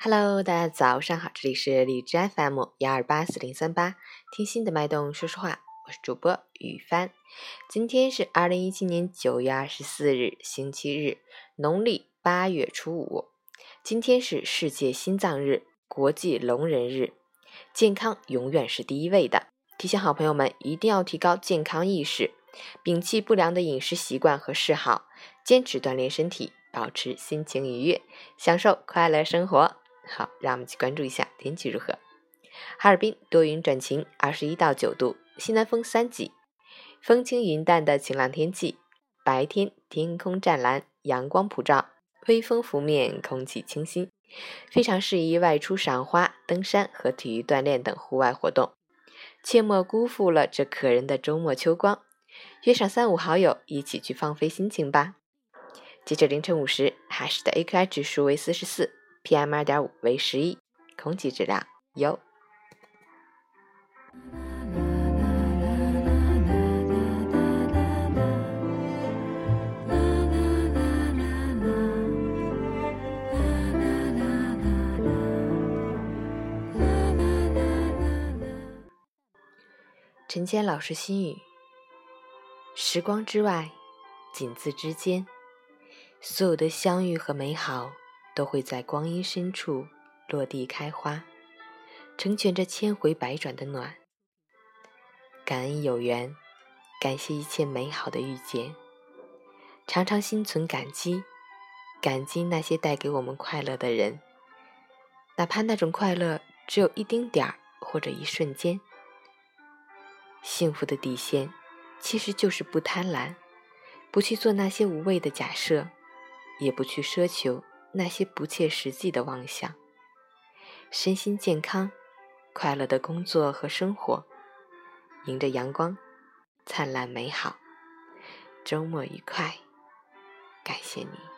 Hello，大家早上好，这里是荔枝 FM 幺二八四零三八，听心的脉动说说话，我是主播雨帆。今天是二零一七年九月二十四日，星期日，农历八月初五。今天是世界心脏日、国际聋人日，健康永远是第一位的。提醒好朋友们一定要提高健康意识，摒弃不良的饮食习惯和嗜好，坚持锻炼身体，保持心情愉悦，享受快乐生活。好，让我们去关注一下天气如何。哈尔滨多云转晴，二十一到九度，西南风三级，风轻云淡的晴朗天气。白天天空湛蓝，阳光普照，微风拂面，空气清新，非常适宜外出赏花、登山和体育锻炼等户外活动。切莫辜负了这可人的周末秋光，约上三五好友一起去放飞心情吧。截至凌晨五时，海市的 AQI 指数为四十四，PM 二点五为十一，空气质量优。陈谦老师心语：时光之外，仅字之间，所有的相遇和美好，都会在光阴深处落地开花，成全着千回百转的暖。感恩有缘，感谢一切美好的遇见，常常心存感激，感激那些带给我们快乐的人，哪怕那种快乐只有一丁点儿或者一瞬间。幸福的底线，其实就是不贪婪，不去做那些无谓的假设，也不去奢求那些不切实际的妄想。身心健康，快乐的工作和生活，迎着阳光，灿烂美好。周末愉快，感谢你。